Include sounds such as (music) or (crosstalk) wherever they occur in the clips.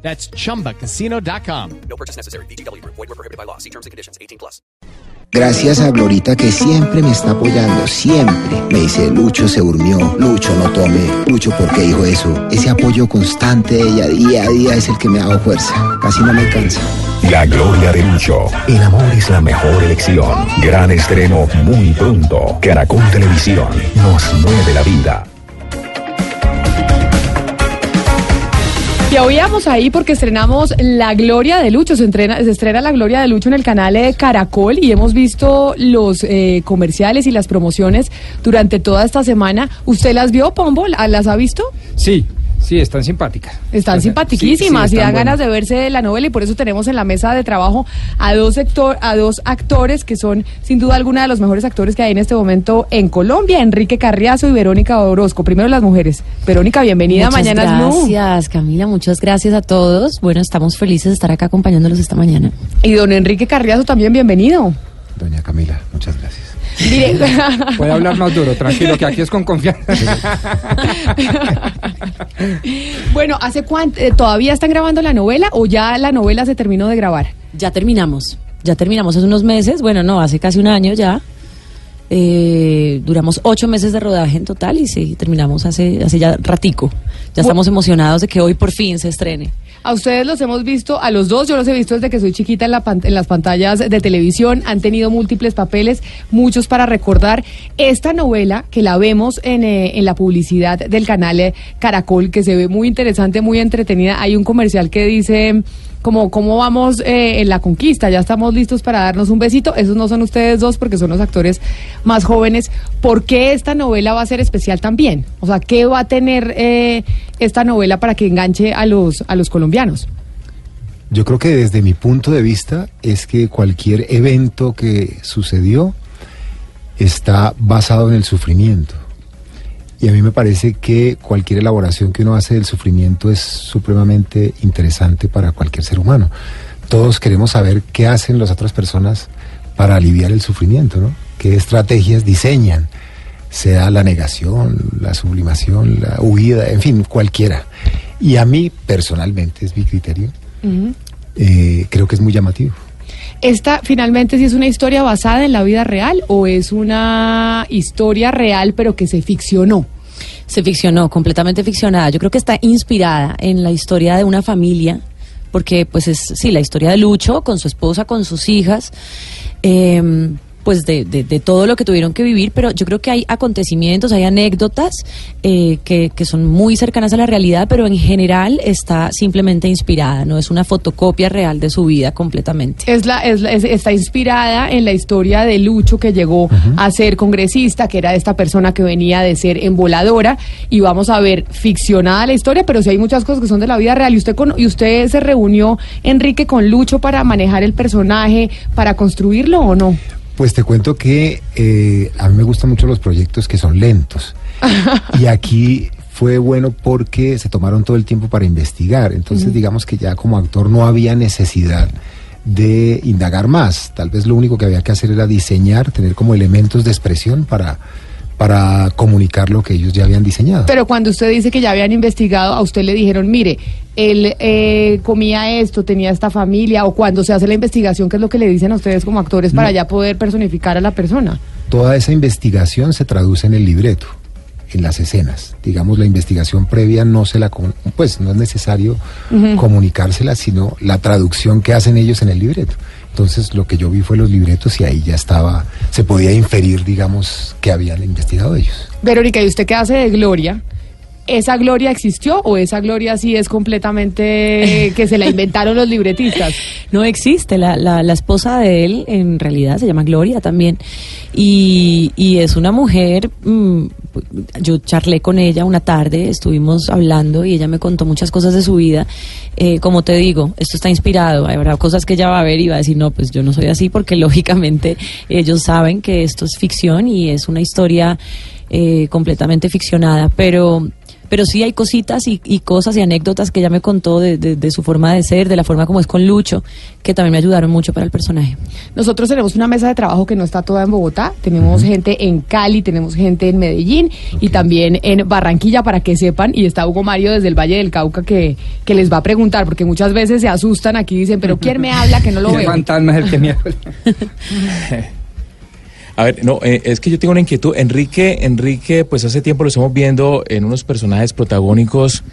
That's chumbacasino.com. No purchase necessary. BGW. Void were prohibited by law. See terms and conditions. 18 plus. Gracias a Glorita que siempre me está apoyando, siempre. Me dice, Lucho se durmió, Lucho no tome, Lucho ¿por qué dijo eso? Ese apoyo constante de ella día a día es el que me ha dado fuerza, casi no me cansa. La gloria de Lucho. El amor es la mejor elección. Gran estreno muy pronto. Caracol Televisión nos mueve la vida. Y oíamos ahí porque estrenamos La Gloria de Lucho, se, entrena- se estrena La Gloria de Lucho en el canal de Caracol y hemos visto los eh, comerciales y las promociones durante toda esta semana. ¿Usted las vio, Pombo? ¿La- ¿Las ha visto? Sí, sí, están simpáticas. Están Sí, simpaticísimas sí, y dan ganas de verse de la novela y por eso tenemos en la mesa de trabajo a dos, sector, a dos actores que son sin duda alguna de los mejores actores que hay en este momento en Colombia, Enrique Carriazo y Verónica Orozco. Primero las mujeres. Verónica, bienvenida Muchas Mañana es gracias, Camila. Muchas gracias a todos. Bueno, estamos felices de estar acá acompañándolos esta mañana. Y don Enrique Carriazo también bienvenido. Doña Camila, muchas gracias. Mire, Puede hablar más duro, tranquilo, que aquí es con confianza. bueno, ¿hace cuánto? eh, ¿Todavía están grabando la novela o ya la novela se terminó de grabar? Ya terminamos. Ya terminamos hace unos meses. Bueno, no, hace casi un año ya. Eh, duramos ocho meses de rodaje en total y sí, terminamos hace, hace ya ratico. Ya estamos emocionados de que hoy por fin se estrene. A ustedes los hemos visto, a los dos, yo los he visto desde que soy chiquita en, la pan- en las pantallas de televisión, han tenido múltiples papeles, muchos para recordar. Esta novela que la vemos en, eh, en la publicidad del canal eh, Caracol, que se ve muy interesante, muy entretenida, hay un comercial que dice como cómo vamos eh, en la conquista, ya estamos listos para darnos un besito, esos no son ustedes dos porque son los actores más jóvenes. ¿Por qué esta novela va a ser especial también? O sea, ¿qué va a tener eh, esta novela para que enganche a los, a los colombianos? Yo creo que desde mi punto de vista es que cualquier evento que sucedió está basado en el sufrimiento. Y a mí me parece que cualquier elaboración que uno hace del sufrimiento es supremamente interesante para cualquier ser humano. Todos queremos saber qué hacen las otras personas para aliviar el sufrimiento, ¿no? ¿Qué estrategias diseñan? Sea la negación, la sublimación, la huida, en fin, cualquiera. Y a mí, personalmente, es mi criterio, eh, creo que es muy llamativo. ¿Esta finalmente si es una historia basada en la vida real o es una historia real pero que se ficcionó? Se ficcionó, completamente ficcionada. Yo creo que está inspirada en la historia de una familia, porque pues es, sí, la historia de Lucho con su esposa, con sus hijas, eh, pues de, de- de todo lo que tuvieron que vivir, pero yo creo que hay acontecimientos, hay anécdotas eh, que, que son muy cercanas a la realidad, pero en general está simplemente inspirada, no es una fotocopia real de su vida completamente. Es la, es la- es- está inspirada en la historia de Lucho que llegó a ser congresista, que era esta persona que venía de ser emboladora y vamos a ver ficcionada la historia, pero sí hay muchas cosas que son de la vida real y usted con, y usted se reunió Enrique con Lucho para manejar el personaje, para construirlo o no? Pues te cuento que eh, a mí me gustan mucho los proyectos que son lentos. (laughs) y aquí fue bueno porque se tomaron todo el tiempo para investigar. Entonces, digamos que ya como actor no había necesidad de indagar más. Tal vez lo único que había que hacer era diseñar, tener como elementos de expresión para, para comunicar lo que ellos ya habían diseñado. Pero cuando usted dice que ya habían investigado, a usted le dijeron, mire, él eh, comía esto, tenía esta familia, o cuando se hace la investigación, ¿qué es lo que le dicen a ustedes como actores para ya poder personificar a la persona? Toda esa investigación se traduce en el libreto, en las escenas. Digamos, la investigación previa no se la, pues no es necesario comunicársela, sino la traducción que hacen ellos en el libreto. Entonces, lo que yo vi fue los libretos y ahí ya estaba, se podía inferir, digamos, que habían investigado ellos. Verónica, ¿y usted qué hace de Gloria? ¿Esa gloria existió o esa gloria sí es completamente (laughs) que se la inventaron los libretistas? No existe, la, la, la esposa de él en realidad se llama Gloria también y, y es una mujer, mm, yo charlé con ella una tarde, estuvimos hablando y ella me contó muchas cosas de su vida. Eh, como te digo, esto está inspirado, habrá cosas que ella va a ver y va a decir, no, pues yo no soy así porque (laughs) lógicamente ellos saben que esto es ficción y es una historia eh, completamente ficcionada, pero pero sí hay cositas y, y cosas y anécdotas que ella me contó de, de- de su forma de ser, de la forma como es con Lucho, que también me ayudaron mucho para el personaje. Nosotros tenemos una mesa de trabajo que no está toda en Bogotá, tenemos gente en Cali, tenemos gente en Medellín y también en Barranquilla para que sepan, y está Hugo Mario desde el Valle del Cauca que, que les va a preguntar, porque muchas veces se asustan aquí y dicen, pero ¿quién me habla que no lo (laughs) El veo? fantasma es el que me habla. (laughs) A ver, no, eh, es que yo tengo una inquietud. Enrique, Enrique, pues hace tiempo lo estamos viendo en unos personajes protagónicos,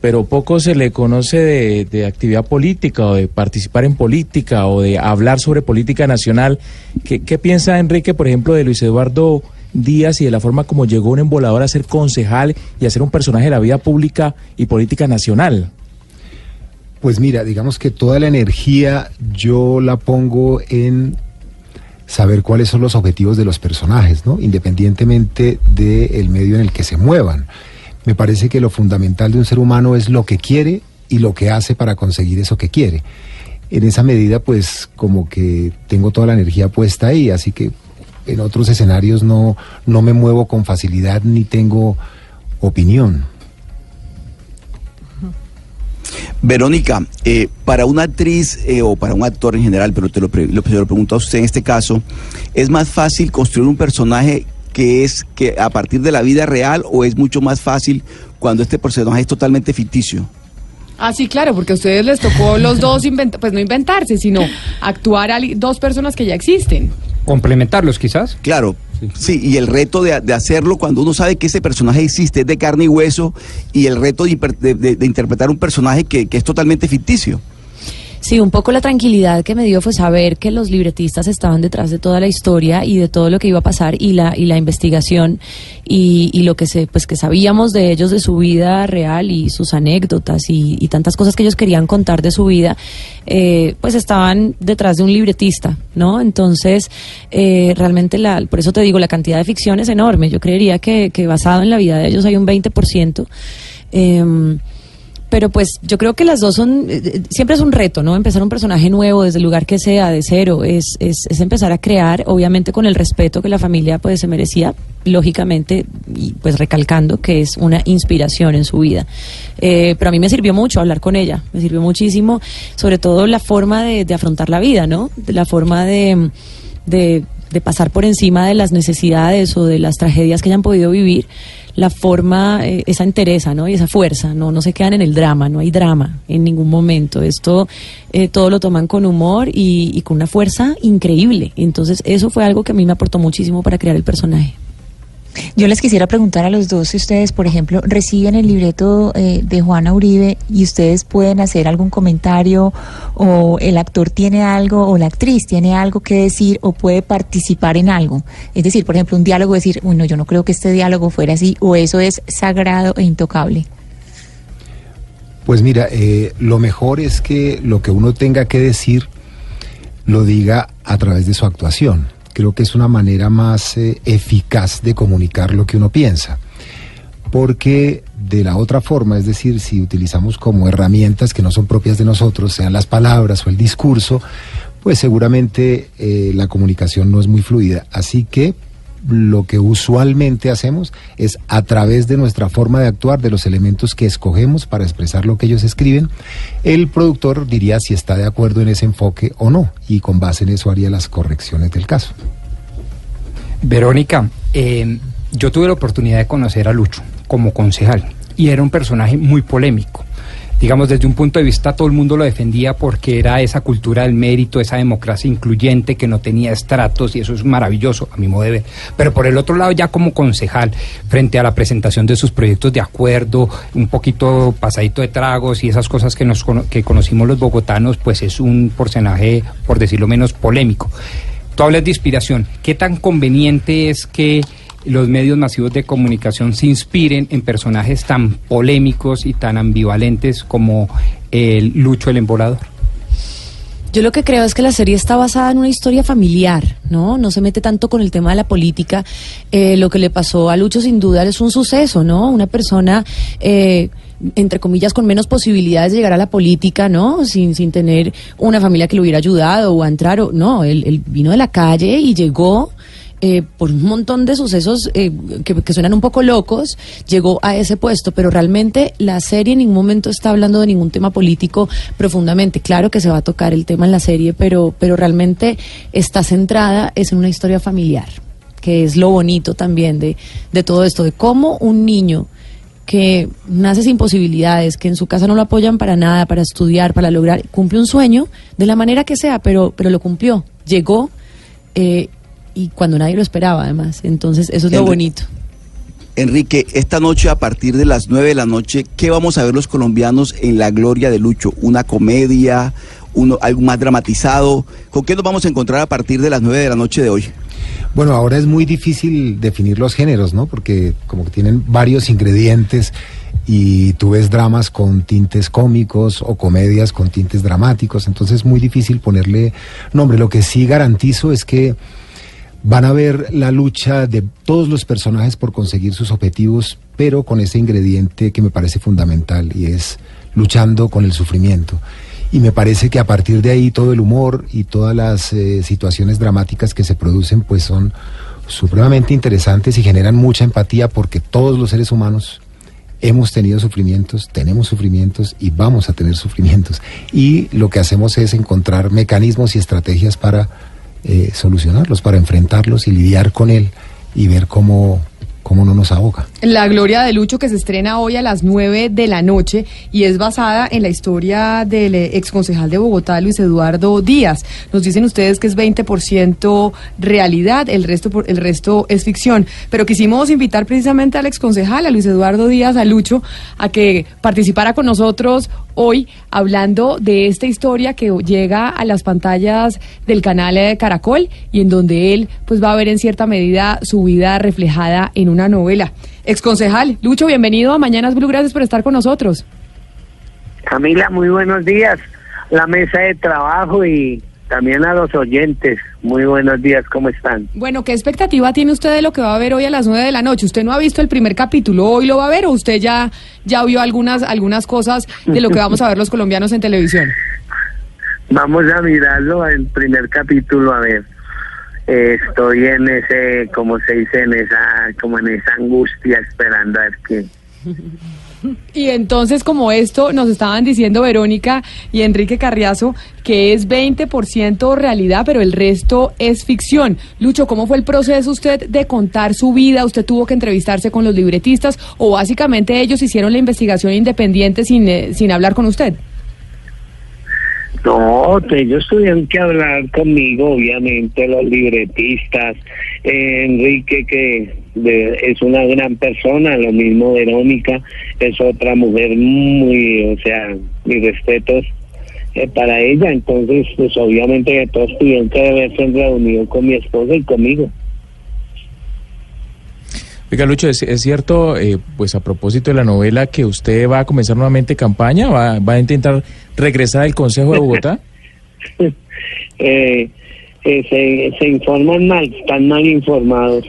pero poco se le conoce de, actividad política o de participar en política o de hablar sobre política nacional. ¿Qué, qué piensa Enrique, por ejemplo, de Luis Eduardo Díaz y de la forma como llegó un embolador a ser concejal y a ser un personaje de la vida pública y política nacional? Pues mira, digamos que toda la energía yo la pongo en saber cuáles son los objetivos de los personajes, ¿no? Independientemente del medio en el que se muevan. Me parece que lo fundamental de un ser humano es lo que quiere y lo que hace para conseguir eso que quiere. En esa medida, pues como que tengo toda la energía puesta ahí, así que en otros escenarios no, no me muevo con facilidad ni tengo opinión. Verónica, eh, para una actriz eh, o para un actor en general, pero te lo, pre- lo, se lo pregunto a usted en este caso, ¿es más fácil construir un personaje que es que a partir de la vida real o es mucho más fácil cuando este personaje es totalmente ficticio? Ah, sí, claro, porque a ustedes les tocó los dos, invent- pues no inventarse, sino actuar a dos personas que ya existen. Complementarlos quizás. Claro, sí, y el reto de, hacerlo cuando uno sabe que ese personaje existe, es de carne y hueso, y el reto de- de interpretar un personaje que, que es totalmente ficticio. Sí, un poco la tranquilidad que me dio fue saber que los libretistas estaban detrás de toda la historia y de todo lo que iba a pasar y la y la investigación y, y lo que se pues que sabíamos de ellos de su vida real y sus anécdotas y, y tantas cosas que ellos querían contar de su vida eh, pues estaban detrás de un libretista no entonces eh, realmente la por eso te digo la cantidad de ficción es enorme. Yo creería que, que basado en la vida de ellos hay un 20% eh, pero pues yo creo que las dos son, eh, eh, siempre es un reto, ¿no? Empezar un personaje nuevo desde el lugar que sea, de cero, es, es, es empezar a crear, obviamente con el respeto que la familia pues se merecía, lógicamente, y pues recalcando que es una inspiración en su vida. Eh, pero a mí me sirvió mucho hablar con ella, me sirvió muchísimo, sobre todo la forma de, de afrontar la vida, ¿no? La forma de, de, de pasar por encima de las necesidades o de las tragedias que hayan podido vivir la forma, eh, esa entereza, ¿no? Y esa fuerza, ¿no? No se quedan en el drama, no hay drama en ningún momento. Esto eh, todo lo toman con humor y, y con una fuerza increíble. Entonces, eso fue algo que a mí me aportó muchísimo para crear el personaje. Yo les quisiera preguntar a los dos si ustedes, por ejemplo, reciben el libreto eh, de Juana Uribe y ustedes pueden hacer algún comentario o el actor tiene algo o la actriz tiene algo que decir o puede participar en algo. Es decir, por ejemplo, un diálogo, decir, uy, no, yo no creo que este diálogo fuera así o eso es sagrado e intocable. Pues mira, eh, lo mejor es que lo que uno tenga que decir lo diga a través de su actuación. Creo que es una manera más eh, eficaz de comunicar lo que uno piensa. Porque de la otra forma, es decir, si utilizamos como herramientas que no son propias de nosotros, sean las palabras o el discurso, pues seguramente eh, la comunicación no es muy fluida. Así que lo que usualmente hacemos es a través de nuestra forma de actuar, de los elementos que escogemos para expresar lo que ellos escriben, el productor diría si está de acuerdo en ese enfoque o no, y con base en eso haría las correcciones del caso. Verónica, eh, yo tuve la oportunidad de conocer a Lucho como concejal y era un personaje muy polémico. Digamos, desde un punto de vista todo el mundo lo defendía porque era esa cultura del mérito, esa democracia incluyente que no tenía estratos y eso es maravilloso a mi modo de ver. Pero por el otro lado, ya como concejal, frente a la presentación de sus proyectos de acuerdo, un poquito pasadito de tragos y esas cosas que, nos, que conocimos los bogotanos, pues es un personaje, por decirlo menos, polémico. Tú hablas de inspiración. ¿Qué tan conveniente es que los medios masivos de comunicación se inspiren en personajes tan polémicos y tan ambivalentes como el Lucho el Embolador. Yo lo que creo es que la serie está basada en una historia familiar, ¿no? No se mete tanto con el tema de la política. Eh, lo que le pasó a Lucho sin duda es un suceso, ¿no? Una persona, eh, entre comillas, con menos posibilidades de llegar a la política, ¿no? Sin, sin tener una familia que le hubiera ayudado o a entrar, o, no, él, él vino de la calle y llegó eh, por un montón de sucesos eh, que, suenan un poco locos, llegó a ese puesto, pero realmente la serie en ningún momento está hablando de ningún tema político profundamente. Claro que se va a tocar el tema en la serie, pero, pero realmente está centrada es en una historia familiar, que es lo bonito también de, de todo esto, de cómo un niño que nace sin posibilidades, que en su casa no lo apoyan para nada, para estudiar, para lograr, cumple un sueño de la manera que sea, pero, pero lo cumplió, llegó eh, y cuando nadie lo esperaba además. Entonces eso es lo bonito. Enrique, esta noche a partir de las 9 de la noche, ¿qué vamos a ver los colombianos en La Gloria de Lucho? ¿Una comedia? Uno, ¿Algo más dramatizado? ¿Con qué nos vamos a encontrar a partir de las 9 de la noche de hoy? Bueno, ahora es muy difícil definir los géneros, ¿no? Porque como que tienen varios ingredientes y tú ves dramas con tintes cómicos o comedias con tintes dramáticos, entonces es muy difícil ponerle nombre. Lo que sí garantizo es que van a ver la lucha de todos los personajes por conseguir sus objetivos, pero con ese ingrediente que me parece fundamental y es luchando con el sufrimiento. Y me parece que a partir de ahí todo el humor y todas las eh, situaciones dramáticas que se producen pues son supremamente interesantes y generan mucha empatía porque todos los seres humanos hemos tenido sufrimientos, tenemos sufrimientos y vamos a tener sufrimientos. Y lo que hacemos es encontrar mecanismos y estrategias para eh, solucionarlos, para enfrentarlos y lidiar con él y ver cómo, cómo no nos ahoga. La Gloria de Lucho que se estrena hoy a las 9 de la noche y es basada en la historia del eh, exconcejal de Bogotá, Luis Eduardo Díaz. Nos dicen ustedes que es 20% realidad, el resto, el resto es ficción. Pero quisimos invitar precisamente al exconcejal, a Luis Eduardo Díaz, a Lucho, a que participara con nosotros hoy hablando de esta historia que llega a las pantallas del canal de Caracol y en donde él pues va a ver en cierta medida su vida reflejada en una novela. Exconcejal, Lucho, bienvenido a Mañanas Blue, gracias por estar con nosotros. Camila, muy buenos días. La mesa de trabajo y también a los oyentes. Muy buenos días, ¿cómo están? Bueno, ¿qué expectativa tiene usted de lo que va a ver hoy a las 9 de la noche? ¿Usted no ha visto el primer capítulo? ¿Hoy lo va a ver o usted ya, ya vio algunas, algunas cosas de lo que vamos a ver los colombianos en televisión? (laughs) Vamos a mirarlo el primer capítulo, a ver. Eh, estoy en ese, como se dice, en esa, como en esa angustia esperando a ver qué. (laughs) Y entonces, como esto, nos estaban diciendo Verónica y Enrique Carriazo, que es 20% realidad, pero el resto es ficción. Lucho, ¿cómo fue el proceso usted de contar su vida? ¿Usted tuvo que entrevistarse con los libretistas o básicamente ellos hicieron la investigación independiente sin, eh, sin hablar con usted? No, pues, ellos tuvieron que hablar conmigo, obviamente, los libretistas. Eh, Enrique, que de- es una gran persona, lo mismo Verónica, es otra mujer muy, o sea, mis respetos eh, para ella. Entonces, pues obviamente que todos tuvieron que haberse reunido con mi esposa y conmigo. Oiga, Lucho, ¿es, es cierto, eh, pues a propósito de la novela, que usted va a comenzar nuevamente campaña? ¿Va, va a intentar regresar al Consejo de Bogotá? (laughs) (laughs) eh, eh, se, se informan mal, están mal informados.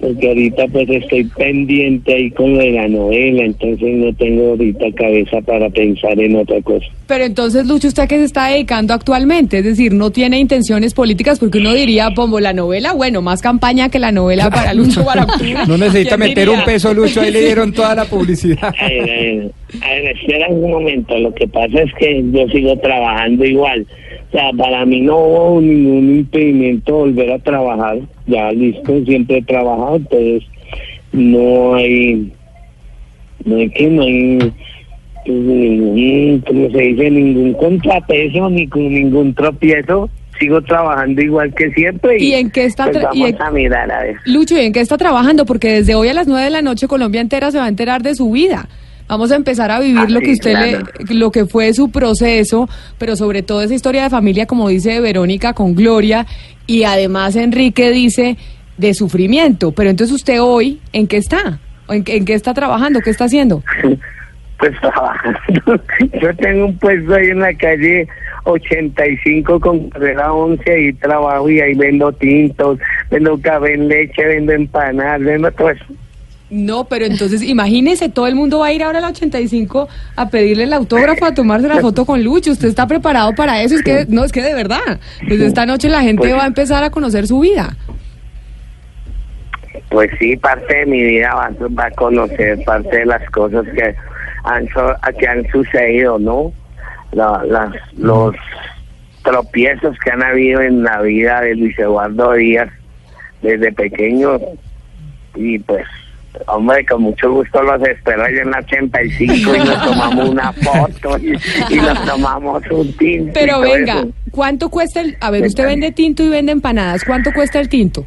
Porque ahorita pues estoy pendiente ahí con lo de la novela, entonces no tengo ahorita cabeza para pensar en otra cosa. Pero entonces, Lucho, ¿usted a qué se está dedicando actualmente? Es decir, no tiene intenciones políticas porque uno diría, como la novela, bueno, más campaña que la novela para (laughs) Lucho Barahona. No necesita ¿Quién meter diría? un peso, Lucho, ahí le dieron toda la publicidad. (laughs) A ver, a ver, a ver, espera un momento, lo que pasa es que yo sigo trabajando igual. O sea, para mí no hubo ningún impedimento volver a trabajar. Ya listo, siempre he trabajado, entonces no hay, no hay que, no hay, pues, ningún, como se dice, ningún contrapeso ni con ningún tropiezo. Sigo trabajando igual que siempre y, ¿Y en qué está pues y vamos en- a mirar a ver. Lucho, ¿y en qué está trabajando? Porque desde hoy a las 9 de la noche Colombia entera se va a enterar de su vida. Vamos a empezar a vivir Ah, lo que sí, usted claro. le, lo que fue su proceso, pero sobre todo esa historia de familia, como dice Verónica, con Gloria, y además Enrique dice de sufrimiento. Pero entonces usted hoy, ¿en qué está? ¿O ¿En, qué- en qué está trabajando? ¿Qué está haciendo? (laughs) Pues trabajando. (laughs) Yo tengo un puesto ahí en la calle 85 con carrera 11 y trabajo y ahí vendo tintos, vendo café en leche, vendo empanadas, vendo todo eso. No, pero entonces imagínese, todo el mundo va a ir ahora a la 85 a pedirle el autógrafo, a tomarse la foto con Lucho. ¿Usted está preparado para eso? Es que, no, es que de verdad. Desde esta noche la gente Pues- va a empezar a conocer su vida. Pues sí, parte de mi vida va, va a conocer parte de las cosas que han, que han sucedido, ¿no? La- las, los tropiezos que han habido en la vida de Luis Eduardo Díaz desde pequeño y pues hombre con mucho gusto los espero allá en la 85 y nos tomamos una foto y, y nos tomamos un tinto Pero venga, eso. ¿cuánto cuesta el... A ver, usted vende tinto y vende empanadas. ¿Cuánto cuesta el tinto?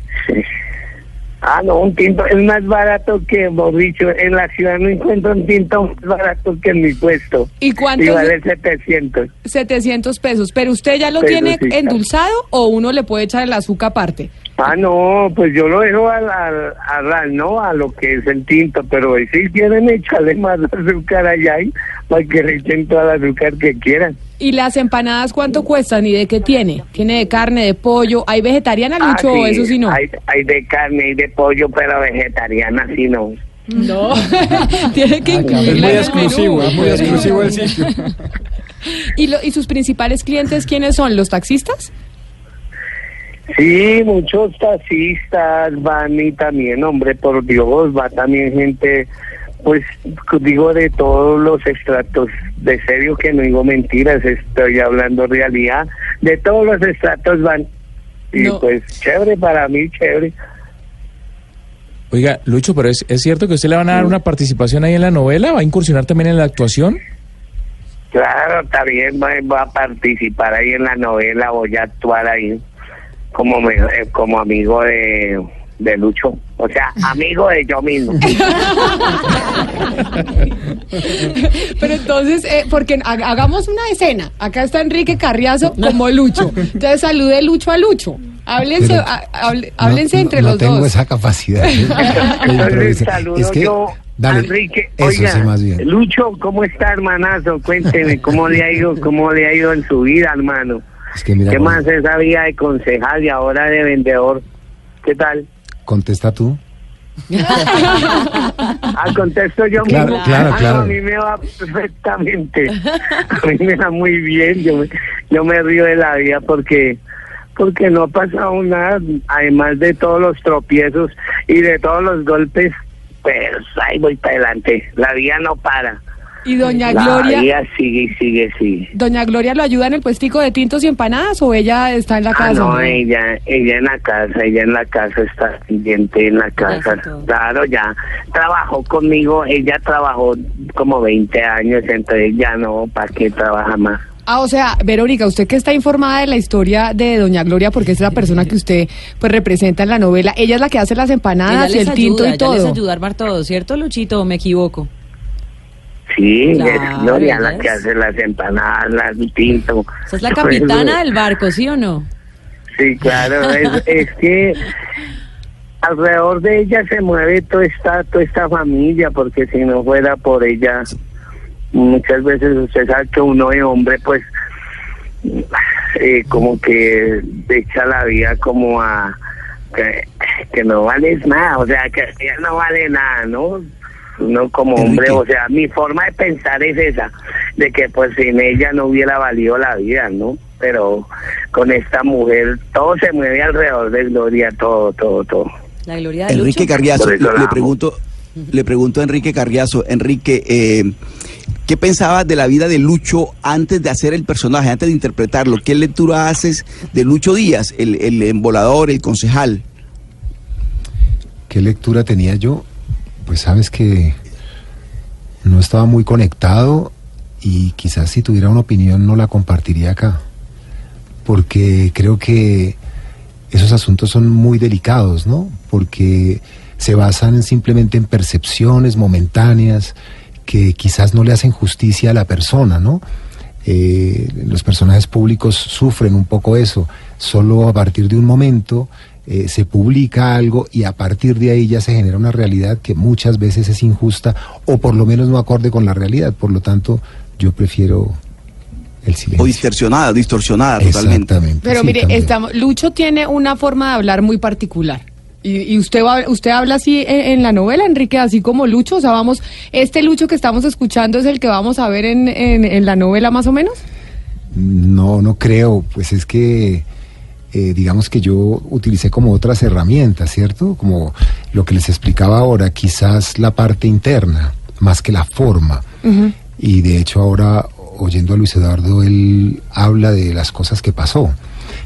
Ah, no, un tinto es más barato que, hemos dicho, en la ciudad no encuentro un tinto más barato que en mi puesto. ¿Y cuánto Y vale 700. 700 pesos. ¿Pero usted ya lo Pero tiene sí, endulzado o uno le puede echar el azúcar aparte? Ah, no, pues yo lo dejo al, al, al- al- no a lo que es el tinto, pero si quieren echarle más (laughs) azúcar allá y para que le echen todo el azúcar que quieran. ¿Y las empanadas cuánto cuestan y de qué tiene? ¿Tiene de carne, de pollo? ¿Hay vegetariana, Ah, Lucho, o eso sí no? Hay, hay de carne y de pollo, pero vegetariana sí no. No, (laughs) tiene que Es incluirla muy en el exclusivo, es muy exclusivo el sitio. (laughs) ¿Y, lo- ¿Y sus principales clientes quiénes son? ¿Los taxistas? Sí, muchos taxistas van y también, hombre, por Dios, va también gente, pues digo de todos los estratos, de serio que no digo mentiras, estoy hablando realidad, de todos los estratos van. Y No. pues chévere para mí, chévere. Oiga, Lucho, pero es, es cierto que usted le van a dar una participación ahí en la novela, va a incursionar también en la actuación. Claro, también voy, voy a participar ahí en la novela, voy a actuar ahí como me- eh, como amigo de, de Lucho, o sea, amigo de yo mismo. (laughs) Pero entonces, eh, porque ha- hagamos una escena. Acá está Enrique Carriazo como Lucho. Entonces salude Lucho a Lucho. Háblense, Pero- a- hable- háblense No, entre no los tengo dos. esa capacidad. (laughs) de Entonces improvisar. saludo es que, yo dale, a Enrique. eso Oiga, sí, más bien. Lucho, ¿cómo está, hermanazo? Cuénteme, ¿cómo le ha ido, cómo le ha ido en su vida, hermano? Es que mira, ¿Qué Juan, más esa vida de concejal y ahora de vendedor? ¿Qué tal? contesta tú. (laughs) Ah, contesto yo Claro, mismo. claro, Ah, claro. no, a mí me va perfectamente. A mí me va muy bien. Yo me, yo me río de la vida porque porque no ha pasado nada. Además de todos los tropiezos y de todos los golpes, pues ahí voy para adelante. La vida no para. Y doña La Gloria, vida sigue y sigue, sigue. doña Gloria lo ayuda en el puestico de tintos y empanadas o ella está en la Ah, casa. no, ella, ella en la casa, ella en la casa está pendiente en la casa. Claro, ya trabajó conmigo, ella trabajó como 20 años, entonces ya no, ¿para qué trabaja más? Ah, o sea, Verónica, usted que está informada de la historia de doña Gloria, porque es la persona que usted pues representa en la novela, ella es la que hace las Ella empanadas y les el tinto ayuda, y ella les todo. ayuda a armar todo, ¿cierto, Luchito? ¿O me equivoco? Sí, Claro, es Gloria la que hace las empanadas, las tinto. Esa es la capitana del barco, ¿sí o no? Sí, claro, es, (laughs) es que alrededor de ella se mueve toda esta, toda esta familia, porque si no fuera por ella, muchas veces usted sabe que uno de hombre, pues, eh, como que echa la vida como a que, que no vales nada, o sea, que ella no vale nada, ¿no? Uno como hombre, o sea, mi forma de pensar es esa, de que pues sin ella no hubiera valido la vida, ¿no? Pero con esta mujer todo se mueve alrededor de Gloria, todo, todo, todo. La gloria de Enrique Lucho. Carriazo, le, pregunto, le pregunto a Enrique Carriazo, Enrique, eh, ¿qué pensabas de la vida de Lucho antes de hacer el personaje, antes de interpretarlo? ¿Qué lectura haces de Lucho Díaz, el, el embolador, el concejal? ¿Qué lectura tenía yo? Pues sabes que no estaba muy conectado y quizás si tuviera una opinión no la compartiría acá. Porque creo que esos asuntos son muy delicados, ¿no? Porque se basan simplemente en percepciones momentáneas que quizás no le hacen justicia a la persona, ¿no? Eh, los personajes públicos sufren un poco eso. Solo a partir de un momento eh, se publica algo y a partir de ahí ya se genera una realidad que muchas veces es injusta o por lo menos no acorde con la realidad. Por lo tanto, yo prefiero el silencio. O distorsionada, distorsionada totalmente. Exactamente. Pero sí, mire, estamos, Lucho tiene una forma de hablar muy particular. Y, y usted va, usted habla así en, en la novela, Enrique, así como Lucho. O sea, vamos, este Lucho que estamos escuchando es el que vamos a ver en, en, en la novela más o menos. No, no creo. Pues es que, eh, digamos que yo utilicé como otras herramientas, ¿cierto? Como lo que les explicaba ahora, quizás la parte interna, más que la forma. Y de hecho ahora, oyendo a Luis Eduardo, él habla de las cosas que pasó.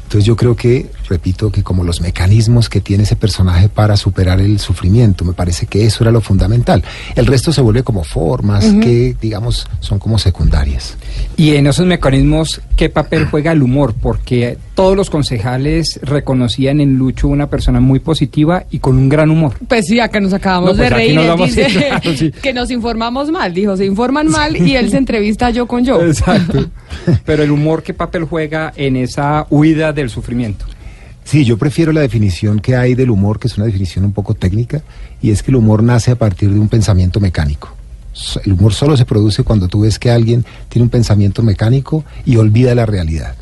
Entonces yo creo que, repito, que como los mecanismos que tiene ese personaje para superar el sufrimiento, me parece que eso era lo fundamental. El resto se vuelve como formas que, digamos, son como secundarias. Y en esos mecanismos, ¿qué papel juega el humor? Porque todos los concejales reconocían en Lucho una persona muy positiva y con un gran humor. Pues sí, acá nos acabamos No, pues de reír. nos él vamos- dice (laughs) claro, sí. (laughs) que nos informamos mal. Dijo, se informan mal y él se entrevista yo con yo. Exacto. (laughs) Pero el humor, ¿qué papel juega en esa huida del sufrimiento? Sí, yo prefiero la definición que hay del humor, que es una definición un poco técnica, y es que el humor nace a partir de un pensamiento mecánico. El humor solo se produce cuando tú ves que alguien tiene un pensamiento mecánico y olvida la realidad.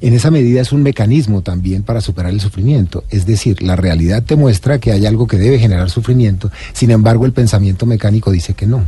En esa medida es un mecanismo también para superar el sufrimiento. Es decir, la realidad te muestra que hay algo que debe generar sufrimiento, sin embargo el pensamiento mecánico dice que no.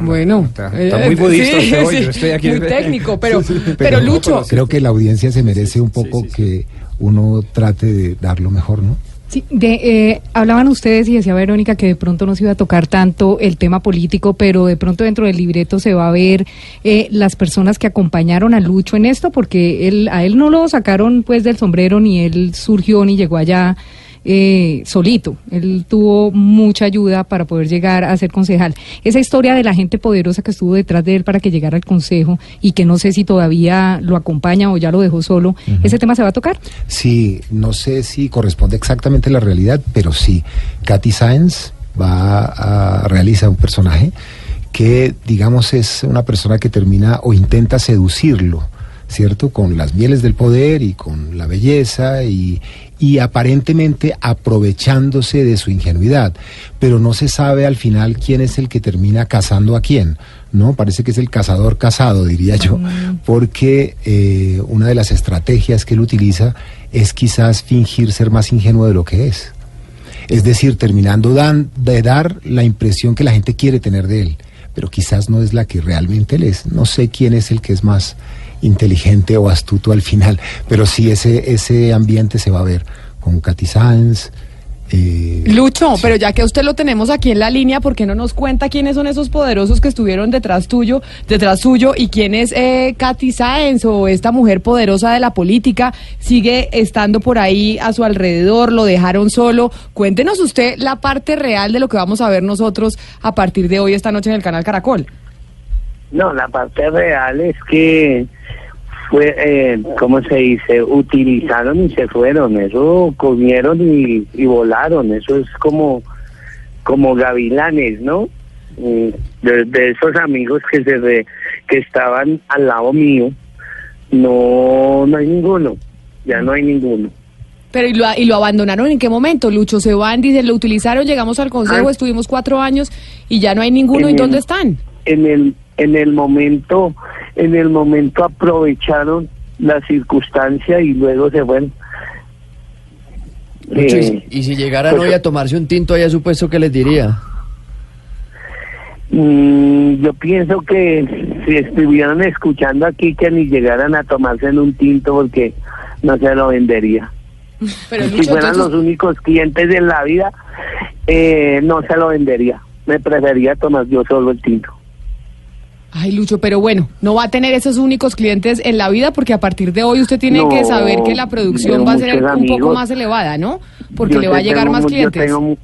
Bueno, Está, está muy eh, budista sí, usted hoy, (laughs) sí, yo estoy aquí- muy técnico, (laughs) pero, Sí, sí. pero, Lucho, Creo que la audiencia se merece un poco que uno trate de dar lo mejor, ¿no? Sí, de, eh, hablaban ustedes y decía Verónica que de pronto no se iba a tocar tanto el tema político, pero de pronto dentro del libreto se va a ver eh, las personas que acompañaron a Lucho en esto, porque él, a él no lo sacaron pues del sombrero ni él surgió ni llegó allá eh, solito. Él tuvo mucha ayuda para poder llegar a ser concejal. Esa historia de la gente poderosa que estuvo detrás de él para que llegara al consejo y que no sé si todavía lo acompaña o ya lo dejó solo, ¿ese tema se va a tocar? Sí, no sé si corresponde exactamente a la realidad, pero sí. Katy Sáenz va a realiza un personaje que, digamos, es una persona que termina o intenta seducirlo, ¿cierto? Con las mieles del poder y con la belleza y, y aparentemente aprovechándose de su ingenuidad, pero no se sabe al final quién es el que termina casando a quién, ¿no? Parece que es el cazador casado, diría yo, porque eh, una de las estrategias que él utiliza es quizás fingir ser más ingenuo de lo que es. Es decir, terminando dan- de dar la impresión que la gente quiere tener de él, pero quizás no es la que realmente él es. No sé quién es el que es más inteligente o astuto al final, pero sí ese, ese ambiente se va a ver con Katy Sáenz. eh, Lucho, pero ya que usted lo tenemos aquí en la línea, ¿por qué no nos cuenta quiénes son esos poderosos que estuvieron detrás tuyo, detrás suyo, y quién es eh, Katy Sáenz o esta mujer poderosa de la política? Sigue estando por ahí a su alrededor, lo dejaron solo. Cuéntenos usted la parte real de lo que vamos a ver nosotros a partir de hoy esta noche en el canal Caracol. No, la parte real es que fue, eh, ¿cómo se dice? Utilizaron y se fueron. Eso comieron y, y volaron. Eso es como, como gavilanes, ¿no? Mm, De, de esos amigos que se re- que estaban al lado mío, no, no hay ninguno. Ya no hay ninguno. Pero ¿y lo, y lo abandonaron en qué momento? Lucho se van, dicen, lo utilizaron, llegamos al consejo, Ah. estuvimos cuatro años y ya no hay ninguno. ¿Y dónde están? en el en el momento en el momento aprovecharon la circunstancia y luego se fueron. Lucho, Eh, si- y si llegaran pues- hoy a tomarse un tinto allá supuesto que les diría. mm, yo pienso que si estuvieran escuchando aquí que ni llegaran a tomarse en un tinto porque no se lo vendería. (laughs) Pero si Lucho, fueran entonces- los únicos clientes en la vida eh, no se lo vendería. Me preferiría tomar yo solo el tinto Ay, Lucho, pero bueno, no va a tener esos únicos clientes en la vida porque a partir de hoy usted tiene No, que saber que la producción va a ser un poco más elevada, ¿no? Porque Yo le va a llegar más clientes. tengo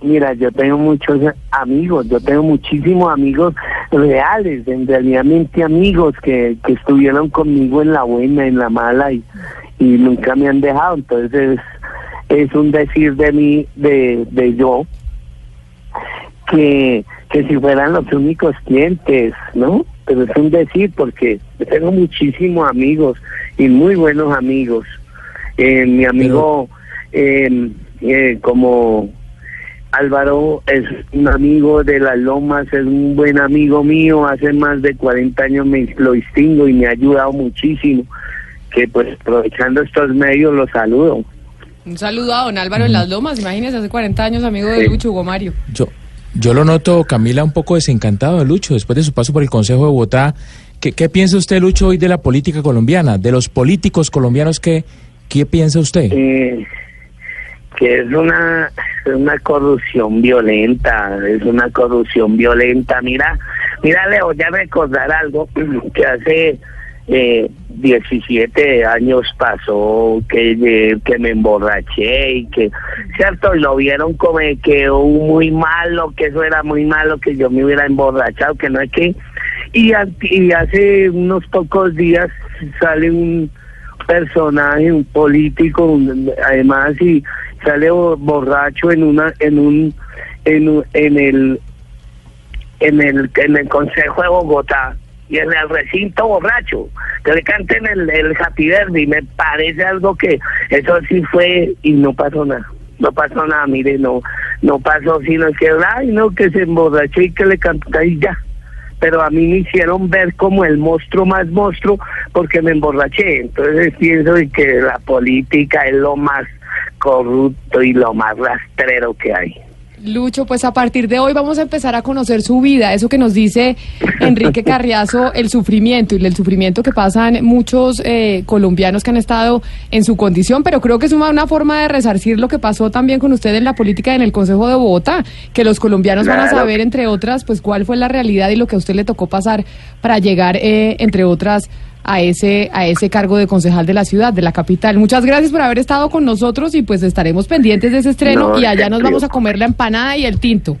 mira, yo tengo muchos amigos, yo tengo muchísimos amigos reales, en realmente amigos que, que estuvieron conmigo en la buena, en la mala y, y nunca me han dejado. Entonces es un decir de mí, de, de yo, que, que si fueran los únicos clientes, ¿no? Pero es un decir porque yo tengo muchísimos amigos y muy buenos amigos Eh, mi amigo, eh, eh, como Álvaro es un amigo de las Lomas, es un buen amigo mío, hace más de 40 años me lo distingo y me ha ayudado muchísimo, que pues aprovechando estos medios lo saludo. Un saludo a don Álvaro en Las Lomas, imagínese, hace 40 años amigo de. Lucho Hugo Mario. Yo, yo lo noto, Camila, un poco desencantado de Lucho después de su paso por el Consejo de Bogotá. ¿Qué, qué piensa usted, Lucho, hoy de la política colombiana? De los políticos colombianos, ¿qué, qué piensa usted? Eh, que es una, una corrupción violenta, es una corrupción violenta. Mira, mira, Leo, ya recordar algo (clears throat) que hace eh, 17 años pasó, que, eh, que me emborraché y que, cierto, lo vieron como que muy malo, que eso era muy malo, que yo me hubiera emborrachado, que no es que... Y, hace unos pocos días sale un personaje, un político, un- además y sale bo- borracho en una, en un, en, en el, en el, en el Consejo de Bogotá y en el recinto borracho, que le canten el, el Happy Verde y me parece algo que eso sí fue y no pasó nada. No pasó nada, mire, no, no pasó, sino que, ay, no, que se emborrachó y que le cantó y ya pero a mí me hicieron ver como el monstruo más monstruo porque me emborraché. Entonces pienso que la política es lo más corrupto y lo más rastrero que hay. Lucho, pues a partir de hoy vamos a empezar a conocer su vida, eso que nos dice Enrique Carriazo, el sufrimiento y el sufrimiento que pasan muchos eh, colombianos que han estado en su condición, pero creo que es una, forma de resarcir lo que pasó también con usted en la política y en el Consejo de Bogotá, que los colombianos van a saber, entre otras, pues cuál fue la realidad y lo que a usted le tocó pasar para llegar, eh, entre otras, a ese, a ese cargo de concejal de la ciudad, de la capital. Muchas gracias por haber estado con nosotros y pues estaremos pendientes de ese estreno No, y allá nos vamos a comer la empanada y el tinto.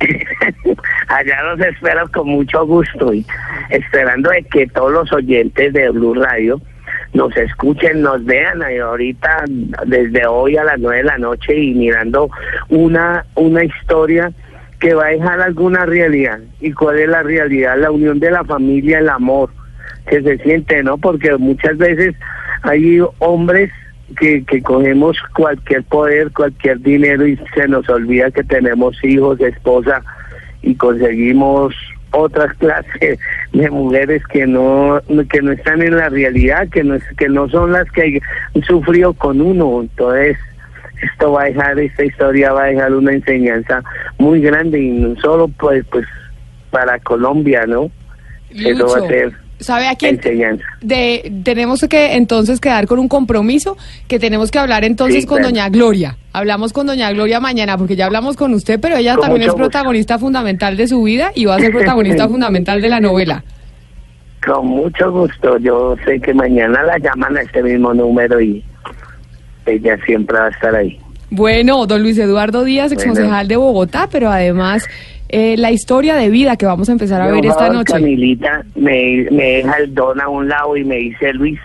(laughs) Allá los espero con mucho gusto y esperando de que todos los oyentes de Blue Radio nos escuchen, nos vean y ahorita desde hoy a las nueve de la noche y mirando una, una historia que va a dejar alguna realidad. ¿Y cuál es la realidad? La unión de la familia, el amor que se siente, ¿no? Porque muchas veces hay hombres que, que cogemos cualquier poder, cualquier dinero y se nos olvida que tenemos hijos, esposa y conseguimos otras (laughs) clases de mujeres que no que no están en la realidad, que no que no son las que han sufrido con uno. Entonces, esto va a dejar esta historia va a dejar una enseñanza muy grande y no solo pues pues para Colombia, ¿no? Eso va Lucho, a ser ¿Sabe a quién? enseñanza. De, tenemos que entonces quedar con un compromiso que tenemos que hablar entonces Sí, con claro. doña Gloria. Hablamos con doña Gloria mañana porque ya hablamos con usted, pero ella Con también es gusto. protagonista fundamental de su vida y va a ser (laughs) protagonista fundamental de la novela. Con mucho gusto. Yo sé que mañana la llaman a este mismo número y ella siempre va a estar ahí. Bueno, don Luis Eduardo Díaz, ex Bueno. concejal de Bogotá, pero además eh, la historia de vida que vamos a empezar a ver esta noche. Camilita me, me deja el don a un lado y me dice Luis.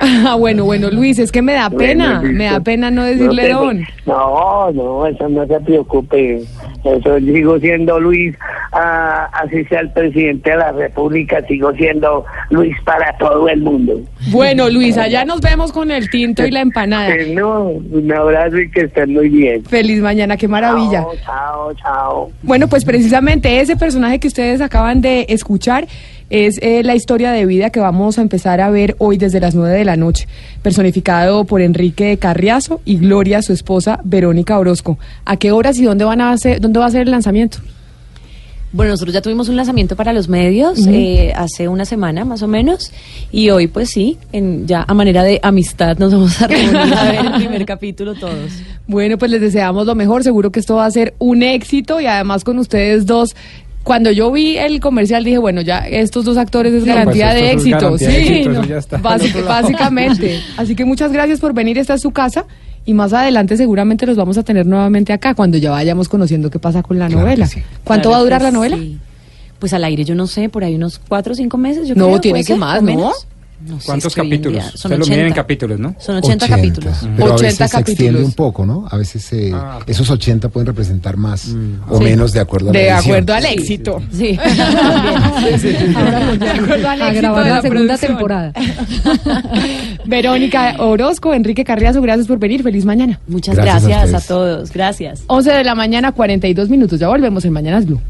Ah, bueno, bueno, Luis, es que me da pena, Bueno, me da pena no decirle don. No, no, eso no se preocupe. Eso sigo siendo Luis, ah, así sea el presidente de la República, sigo siendo Luis para todo el mundo. Bueno, Luis, allá nos vemos con el tinto y la empanada. Eh, No, un abrazo y que estén muy bien. Feliz mañana, qué maravilla. Chao, chao, chao. Bueno, pues precisamente ese personaje que ustedes acaban de escuchar es eh, la historia de vida que vamos a empezar a ver hoy desde las 9 de la noche, personificado por Enrique Carriazo y Gloria, su esposa Verónica Orozco. ¿A qué horas y dónde van a hacer, dónde va a ser el lanzamiento? Bueno, nosotros ya tuvimos un lanzamiento para los medios eh, hace una semana más o menos y hoy pues sí, en, ya a manera de amistad nos vamos a reunir a ver el primer (laughs) capítulo todos. Bueno, pues les deseamos lo mejor, seguro que esto va a ser un éxito y además con ustedes dos. Cuando yo vi el comercial dije, bueno, ya estos dos actores es Sí, garantía pues, de éxito. garantía de sí, éxito, eso no, ya está al básic- otro lado. básicamente. Así que muchas gracias por venir, esta es su casa y más adelante seguramente los vamos a tener nuevamente acá cuando ya vayamos conociendo qué pasa con la Claro novela. sí. ¿Cuánto Claro va a durar la novela? sí. Pues al aire yo no sé, por ahí unos cuatro o cinco meses. Yo No, creo, tiene que ser, más, ¿no? menos. No ¿Cuántos capítulos? día son Ustedes lo miden en 80. capítulos, ¿no? Son 80, capítulos. Pero a 80 veces se extiende capítulos. un poco, ¿no? A veces eh, Ah, ok. esos 80 pueden representar más o Sí. menos de acuerdo a la De edición. acuerdo al éxito. Sí. (laughs) Ahora De acuerdo al a éxito grabar de la, la segunda temporada. (laughs) Verónica Orozco, Enrique Carriazo, gracias por venir. Feliz mañana. Muchas Gracias a gracias, a, ustedes. todos. Gracias. 11 de la mañana, 42 minutos. Ya volvemos en Mañanas Blue.